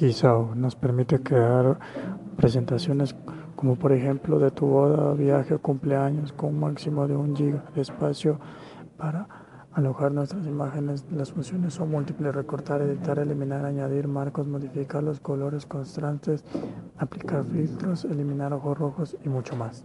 Quizá nos permite crear presentaciones como por ejemplo de tu boda, viaje o cumpleaños con un máximo de un giga de espacio para alojar nuestras imágenes. Las funciones son múltiples, recortar, editar, eliminar, añadir marcos, modificar los colores constantes, aplicar filtros, eliminar ojos rojos y mucho más.